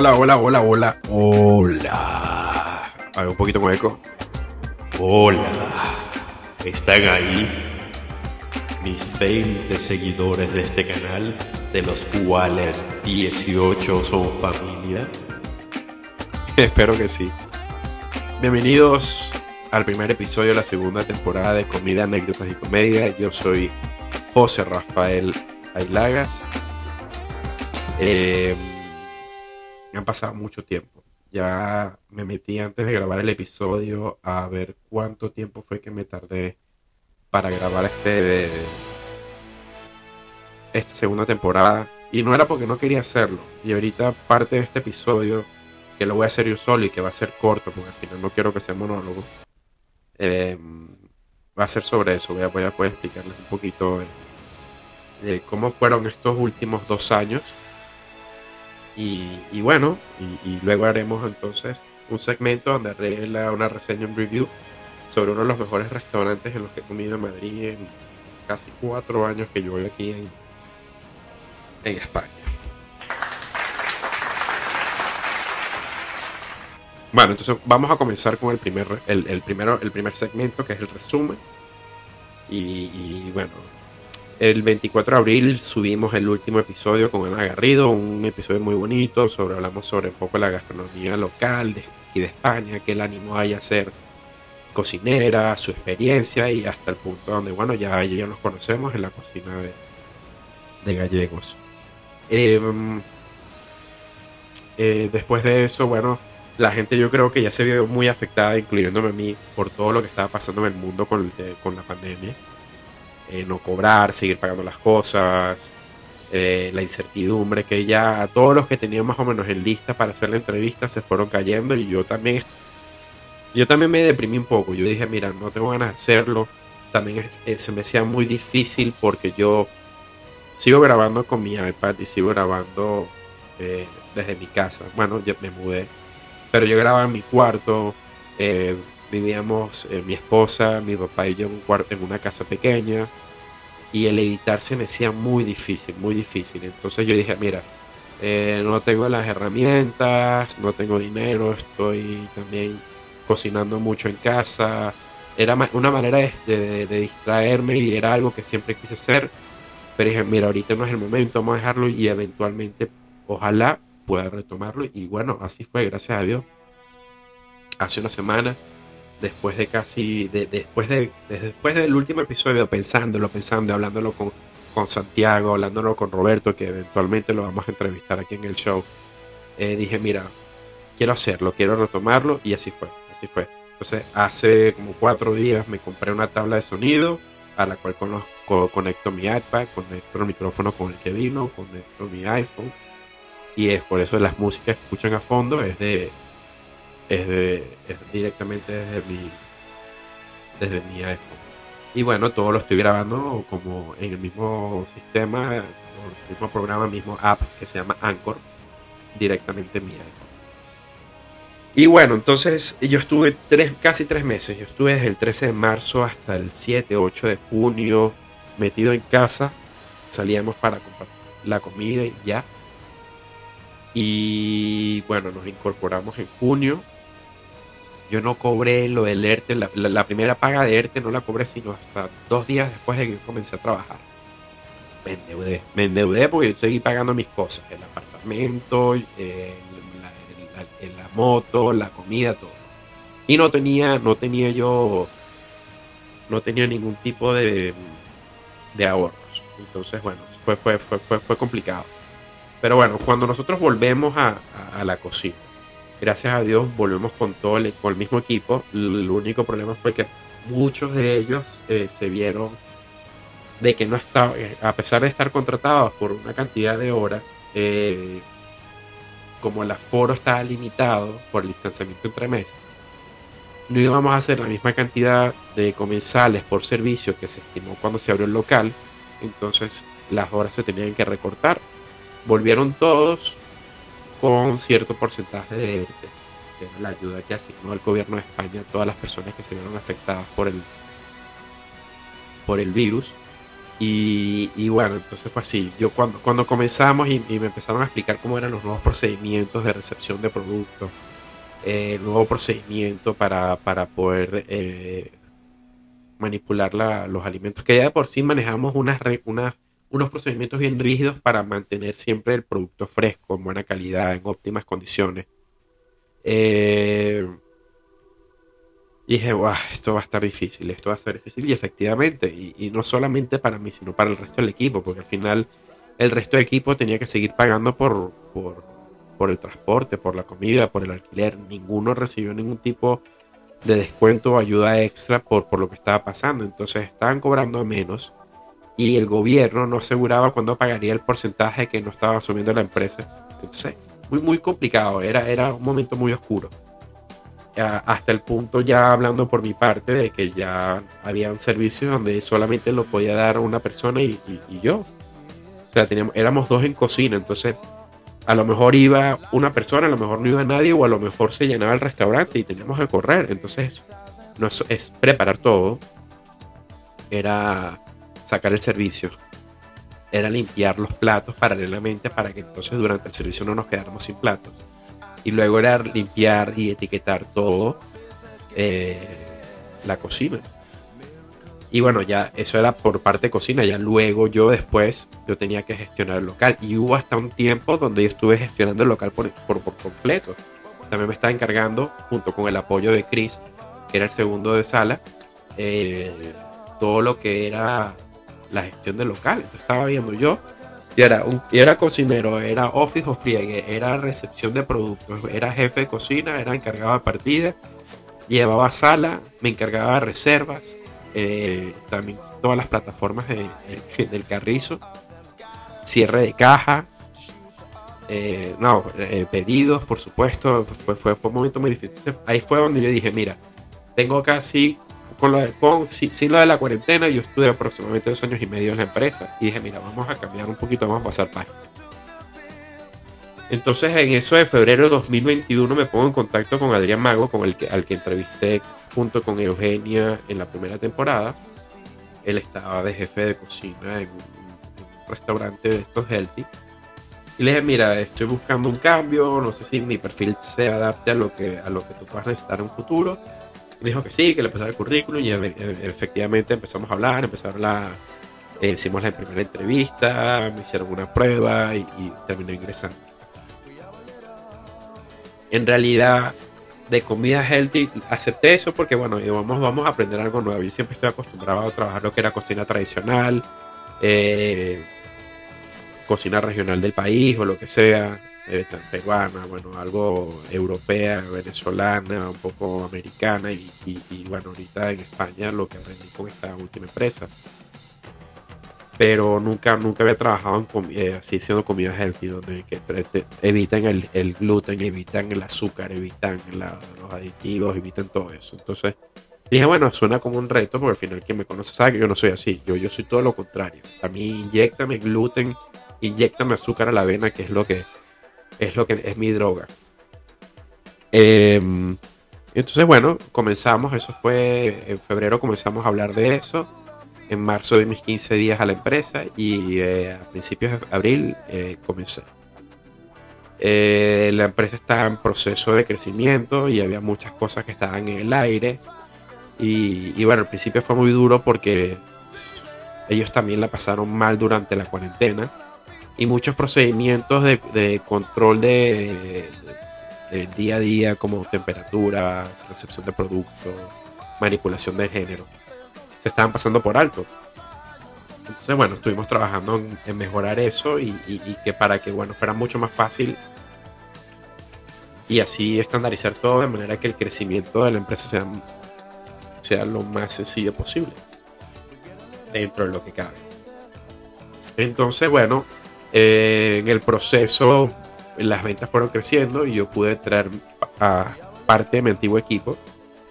Hola, hola, hola, hola, hola, ver, un poquito con eco. Hola, ¿están ahí? Mis 20 seguidores de este canal, de los cuales 18 son familia. Espero que sí. Bienvenidos al primer episodio de la segunda temporada de Comida, Anécdotas y Comedia. Yo soy José Rafael Ailagas. Eh, han pasado mucho tiempo. Ya me metí antes de grabar el episodio a ver cuánto tiempo fue que me tardé para grabar este esta segunda temporada. Y no era porque no quería hacerlo. Y ahorita parte de este episodio, que lo voy a hacer yo solo y que va a ser corto, porque al final no quiero que sea monólogo, eh, va a ser sobre eso. Voy a, voy a poder explicarles un poquito cómo fueron estos últimos dos años y, bueno, y, luego haremos entonces un segmento donde haré una reseña, un review sobre uno de los mejores restaurantes en los que he comido en Madrid en casi cuatro años que yo voy aquí en, en España. Bueno, entonces vamos a comenzar con el primer, el, primero, el primer segmento, que es el resumen. y bueno, el 24 de abril subimos el último episodio con Ana Garrido, un episodio muy bonito, sobre hablamos sobre un poco la gastronomía local de, y de España, que la animó a ella a ser cocinera, su experiencia y hasta el punto donde, bueno, ya, ya nos conocemos en la cocina de, gallegos. Em, eh, después de eso, bueno, la gente yo creo que ya se vio muy afectada, incluyéndome a mí, por todo lo que estaba pasando en el mundo con, con la pandemia. Eh, no cobrar, seguir pagando las cosas, eh, la incertidumbre que ya todos los que tenían más o menos en lista para hacer la entrevista se fueron cayendo y yo también yo también me deprimí un poco. Yo dije, mira, no tengo ganas de hacerlo. También eh, se me hacía muy difícil porque yo sigo grabando con mi iPad y sigo grabando desde mi casa. Bueno, me mudé. Pero yo grababa en mi cuarto. Vivíamos mi esposa, mi papá y yo en, un cuarto, en una casa pequeña y el editar se me hacía muy difícil, muy difícil. Entonces yo dije, mira, eh, no tengo las herramientas, no tengo dinero, estoy también cocinando mucho en casa. Era una manera de, distraerme y era algo que siempre quise hacer. Pero dije, mira, ahorita no es el momento, vamos a dejarlo y eventualmente, ojalá pueda retomarlo. Y bueno, así fue, gracias a Dios. Hace una semana después de casi, después, de, después del último episodio, pensándolo, pensando, hablándolo con, con Santiago, hablándolo con Roberto, que eventualmente lo vamos a entrevistar aquí en el show, eh, dije, mira, quiero hacerlo, quiero retomarlo, y así fue, así fue. Entonces, hace como cuatro días me compré una tabla de sonido a la cual conecto mi iPad, conecto el micrófono con el que vino, conecto mi iPhone, y es por eso las músicas que escuchan a fondo es de es, de, directamente desde mi, desde mi iPhone. Y bueno, todo lo estoy grabando como en el mismo sistema, el mismo programa, mismo app que se llama Anchor, directamente en mi iPhone. Y bueno, entonces yo estuve tres, casi tres meses. Yo estuve desde el 13 de marzo hasta el 7, 8 de junio metido en casa. Salíamos para comprar la comida y ya. Y bueno, nos incorporamos en junio yo no cobré lo del ERTE, la, primera paga de ERTE no la cobré sino hasta dos días después de que yo comencé a trabajar. Me endeudé, me endeudé porque yo seguí pagando mis cosas, el apartamento, la, moto, la comida, todo. Y no tenía, no tenía yo, no tenía ningún tipo de, de ahorros. Entonces, bueno, fue, fue, fue, fue, fue complicado. Pero bueno, cuando nosotros volvemos a la cocina, gracias a Dios volvemos con todo el, con el mismo equipo. El único problema fue que muchos de ellos eh, se vieron de que no estaba, eh, a pesar de estar contratados por una cantidad de horas, eh, como el aforo estaba limitado por el distanciamiento entre meses, no íbamos a hacer la misma cantidad de comensales por servicio que se estimó cuando se abrió el local, entonces las horas se tenían que recortar. Volvieron todos, con cierto porcentaje de la ayuda que asignó el gobierno de España a todas las personas que se vieron afectadas por el, por el virus. Y, bueno, entonces fue así. Yo cuando, cuando comenzamos y, me empezaron a explicar cómo eran los nuevos procedimientos de recepción de productos, eh, el nuevo procedimiento para, para poder eh, manipular los alimentos, que ya de por sí manejamos unas, unas, unos procedimientos bien rígidos para mantener siempre el producto fresco, en buena calidad, en óptimas condiciones. Eh, y dije, esto va a estar difícil, esto va a estar difícil. Y efectivamente, y, no solamente para mí, sino para el resto del equipo, porque al final el resto del equipo tenía que seguir pagando por, por, el transporte, por la comida, por el alquiler. Ninguno recibió ningún tipo de descuento o ayuda extra por, por lo que estaba pasando. Entonces estaban cobrando menos y el gobierno no aseguraba cuándo pagaría el porcentaje que no estaba asumiendo la empresa. Entonces, muy, muy complicado, era, era un momento muy oscuro hasta el punto ya hablando por mi parte de que ya habían servicios donde solamente lo podía dar una persona y, yo. O sea, teníamos, éramos dos en cocina, entonces a lo mejor iba una persona, a lo mejor no iba nadie o a lo mejor se llenaba el restaurante y teníamos que correr. Entonces no es, preparar todo, era sacar el servicio, era limpiar los platos paralelamente para que entonces durante el servicio no nos quedáramos sin platos y luego era limpiar y etiquetar todo eh, la cocina. Y bueno, ya eso era por parte de cocina, ya luego yo después yo tenía que gestionar el local y hubo hasta un tiempo donde yo estuve gestionando el local por, por, completo. También me estaba encargando, junto con el apoyo de Chris, que era el segundo de sala, eh, todo lo que era la gestión del local. Estaba viendo yo y era, un, era cocinero, era office o friegue, era recepción de productos, era jefe de cocina, era encargado de partida, llevaba sala, me encargaba de reservas, eh, también todas las plataformas del carrizo, cierre de caja, eh, no, eh, pedidos, por supuesto, fue, fue, fue un momento muy difícil. Ahí fue donde yo dije, mira, tengo casi con, lo de, con sin, lo de la cuarentena, yo estuve aproximadamente dos años y medio en la empresa y dije, mira, vamos a cambiar un poquito, vamos a pasar página. Entonces, en eso de febrero de 2021 me pongo en contacto con Adrián Mago, con el que, al que entrevisté junto con Eugenia en la primera temporada. Él estaba de jefe de cocina en un, restaurante de estos healthy. Y le dije, mira, estoy buscando un cambio, no sé si mi perfil se adapte a lo que, a lo que tú puedas necesitar en un futuro dijo que sí, que le pasara el currículum y e, efectivamente empezamos a hablar, empezamos a hablar, eh, hicimos la primera entrevista, me hicieron una prueba y, terminó ingresando. En realidad, de comida healthy, acepté eso porque, bueno, vamos, vamos a aprender algo nuevo. Yo siempre estoy acostumbrado a trabajar lo que era cocina tradicional, eh, cocina regional del país o lo que sea peruana, bueno, algo europea, venezolana, un poco americana y, bueno, ahorita en España lo que aprendí con esta última empresa. Pero nunca, nunca había trabajado en eh, así siendo comida healthy, donde que evitan el, gluten, evitan el azúcar, evitan los aditivos, evitan todo eso. Entonces dije, bueno, suena como un reto, porque al final quien me conoce sabe que yo no soy así, yo, yo soy todo lo contrario. A mí inyectame gluten, inyectame azúcar a la avena, que es lo que es lo que es mi droga. Em, entonces, bueno, comenzamos, eso fue en febrero, comenzamos a hablar de eso. En marzo de mis 15 días a la empresa y eh, a principios de abril eh, comencé. Eh, la empresa estaba en proceso de crecimiento y había muchas cosas que estaban en el aire. Y, y bueno, al principio fue muy duro porque ellos también la pasaron mal durante la cuarentena y muchos procedimientos de, control de, día a día como temperatura, recepción de productos, manipulación de género, se estaban pasando por alto. Entonces, bueno, estuvimos trabajando en, mejorar eso y, que para que, bueno, fuera mucho más fácil y así estandarizar todo de manera que el crecimiento de la empresa sea, sea lo más sencillo posible dentro de lo que cabe. Entonces, bueno, eh, en el proceso las ventas fueron creciendo y yo pude traer a parte de mi antiguo equipo.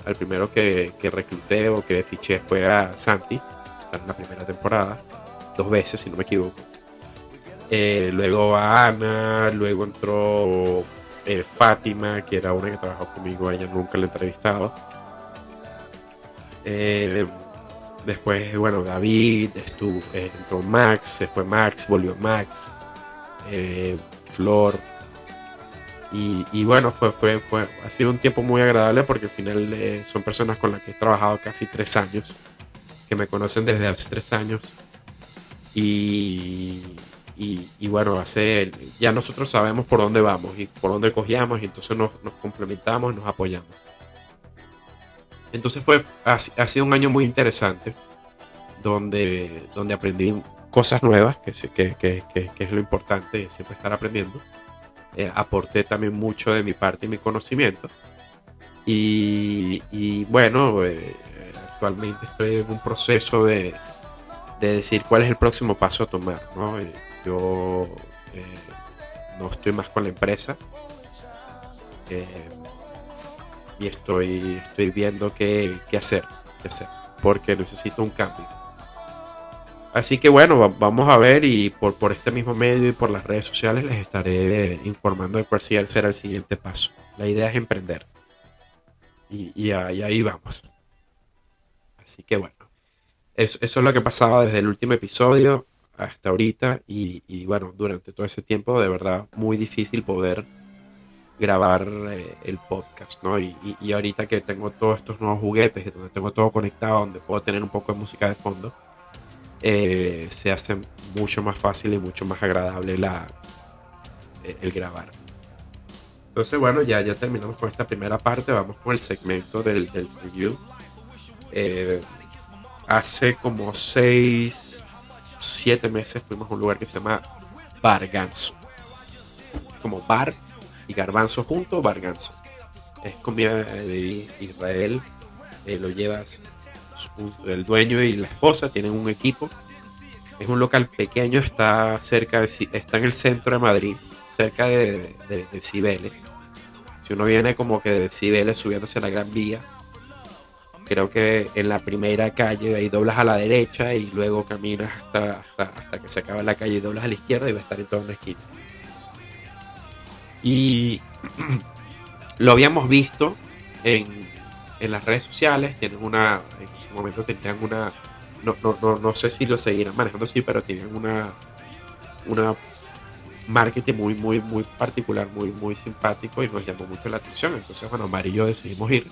Al primero que, que recluté o que fiché fue a Santi, en la primera temporada, dos veces si no me equivoco. Eh, luego a Ana, luego entró eh, Fátima, que era una que trabajó conmigo, ella nunca la he entrevistado. Después, bueno, David, estuvo, eh, entró Max, se fue Max, volvió Max, eh, Flor. Y, bueno, fue, fue, fue, ha sido un tiempo muy agradable porque al final eh, son personas con las que he trabajado casi tres años, que me conocen desde hace tres años. Y, y, bueno, hace, ya nosotros sabemos por dónde vamos y por dónde cogíamos y entonces nos, nos complementamos, nos apoyamos. Entonces fue, ha, sido un año muy interesante donde, donde aprendí cosas nuevas, que, es lo importante, siempre estar aprendiendo. Eh, aporté también mucho de mi parte y mi conocimiento. Y, y bueno, eh, actualmente estoy en un proceso de, de, decir cuál es el próximo paso a tomar. ¿no? Eh, yo no estoy más con la empresa y estoy, estoy viendo qué, hacer, qué hacer, porque necesito un cambio. Así que bueno, vamos a ver y por, por este mismo medio y por las redes sociales les estaré informando de cuál será el siguiente paso. La idea es emprender. Y, ahí, vamos. Así que bueno, eso, es lo que pasaba desde el último episodio hasta ahorita y, y bueno, durante todo ese tiempo de verdad muy difícil poder grabar eh, el podcast, ¿no? Y, ahorita que tengo todos estos nuevos juguetes, donde tengo todo conectado, donde puedo tener un poco de música de fondo, eh, se hace mucho más fácil y mucho más agradable la, eh, el grabar. Entonces, bueno, ya, ya terminamos con esta primera parte, vamos con el segmento del, del review. hace como 6, 7 meses fuimos a un lugar que se llama Barganzo. Como bar y garbanzo junto, barganzo. Es comida de Israel, eh, lo llevas el dueño y la esposa, tienen un equipo. Es un local pequeño, está cerca de, está en el centro de Madrid, cerca de, Cibeles. Si uno viene como que de Cibeles subiéndose a la Gran Vía, creo que en la primera calle ahí doblas a la derecha y luego caminas hasta, hasta, que se acaba la calle y doblas a la izquierda y va a estar en toda una esquina. Y lo habíamos visto en, en, las redes sociales, tienen una, en su momento tenían una, no, no, no, no sé si lo seguirán manejando así, pero tenían una, una marketing muy, muy, muy particular, muy, muy simpático y nos llamó mucho la atención. Entonces, bueno, Mari y yo decidimos ir.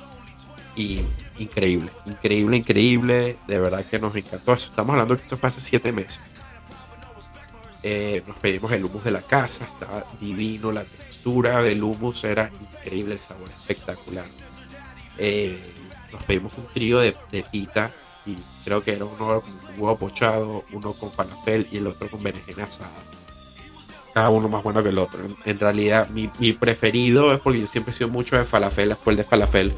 Y increíble, increíble, increíble. De verdad que nos encantó. Estamos hablando que esto fue hace siete meses. Eh, nos pedimos el humus de la casa, estaba divino, la textura del humus era increíble, el sabor espectacular. Eh, nos pedimos un trío de, pita y creo que era uno huevo pochado, uno con falafel y el otro con berenjena asada. Cada uno más bueno que el otro. En, realidad, mi, mi, preferido es porque yo siempre he sido mucho de falafel, fue el de falafel.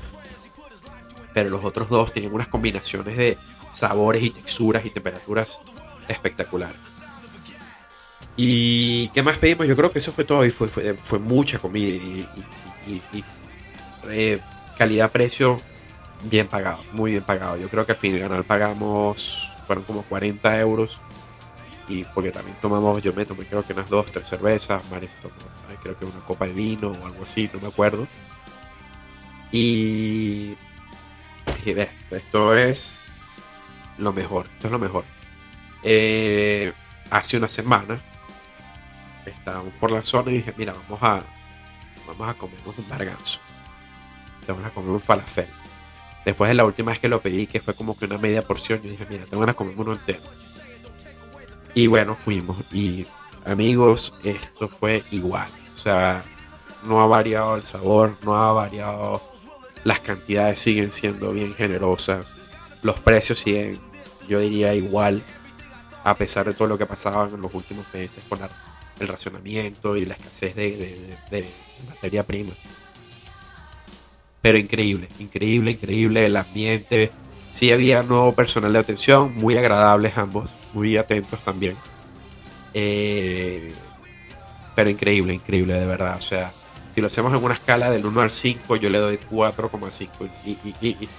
Pero los otros dos tenían unas combinaciones de sabores y texturas y temperaturas espectaculares. ¿Y qué más pedimos? Yo creo que eso fue todo y fue, fue, mucha comida y, calidad-precio bien pagado, muy bien pagado. Yo creo que al final pagamos, fueron como 40 euros y porque también tomamos, yo me tomé creo que unas dos, tres cervezas, Maris tomó, creo que una copa de vino o algo así, no me acuerdo. Y, y esto es lo mejor, esto es lo mejor. Eh, hace una semana estábamos por la zona y dije, mira, vamos a, vamos a comernos un barganzo. Vamos a comer un falafel. Después de la última vez que lo pedí, que fue como que una media porción, yo dije, mira, tengo ganas de comerme uno entero. Y bueno, fuimos. Y amigos, esto fue igual. O sea, no ha variado el sabor, no ha variado. Las cantidades siguen siendo bien generosas. Los precios siguen, yo diría, igual. A pesar de todo lo que pasaba en los últimos meses con la el racionamiento y la escasez de, materia prima. Pero increíble, increíble, increíble el ambiente. Sí había nuevo personal de atención, muy agradables ambos, muy atentos también. Eh, pero increíble, increíble de verdad. O sea, si lo hacemos en una escala del 1 al 5, yo le doy 4,5. Y, y,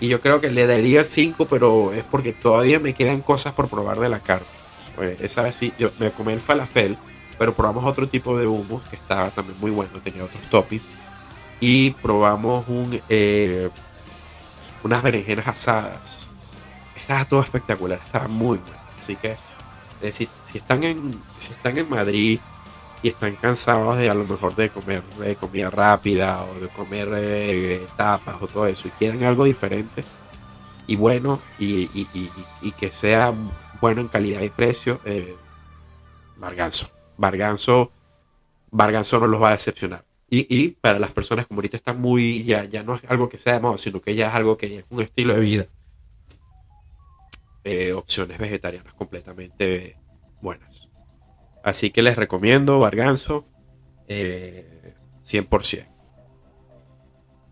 y, yo creo que le daría 5, pero es porque todavía me quedan cosas por probar de la carta. Pues esa vez sí, yo me comí el falafel pero probamos otro tipo de hummus que estaba también muy bueno, tenía otros toppings. Y probamos un, eh, unas berenjenas asadas estaba todo espectacular, estaba muy bueno. Así que eh, si, están en, si están en Madrid y están cansados de a lo mejor de comer de comida rápida o de comer eh, tapas o todo eso y quieren algo diferente y bueno y, que sea bueno en calidad y precio, eh, Barganzo. Barganzo, Barganzo no los va a decepcionar. Y, para las personas como ahorita están muy, ya, ya no es algo que sea de moda, sino que ya es algo que es un estilo de vida. Eh, opciones vegetarianas completamente buenas. Así que les recomiendo Barganzo 100%. Eh,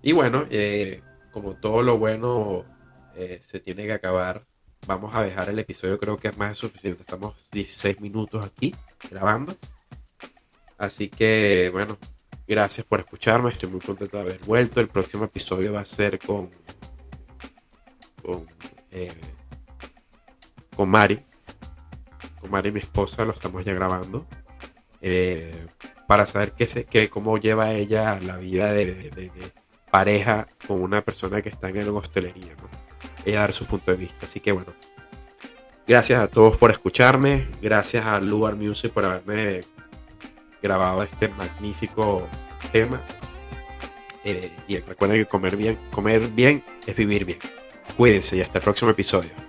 y bueno, eh, como todo lo bueno se tiene que acabar, vamos a dejar el episodio, creo que es más suficiente. Estamos 16 minutos aquí grabando. Así que bueno, Gracias por escucharme, estoy muy contento de haber vuelto. El próximo episodio va a ser con, con, eh, con Mari. Con Mari, mi esposa, lo estamos ya grabando. Eh, para saber qué se, qué, cómo lleva ella la vida de, pareja con una persona que está en la hostelería. ¿no? Ella dar su punto de vista. Así que bueno, gracias a todos por escucharme. Gracias a Lugar Music por haberme grabado este magnífico tema. Eh, y recuerden que comer bien, comer bien es vivir bien. Cuídense y hasta el próximo episodio.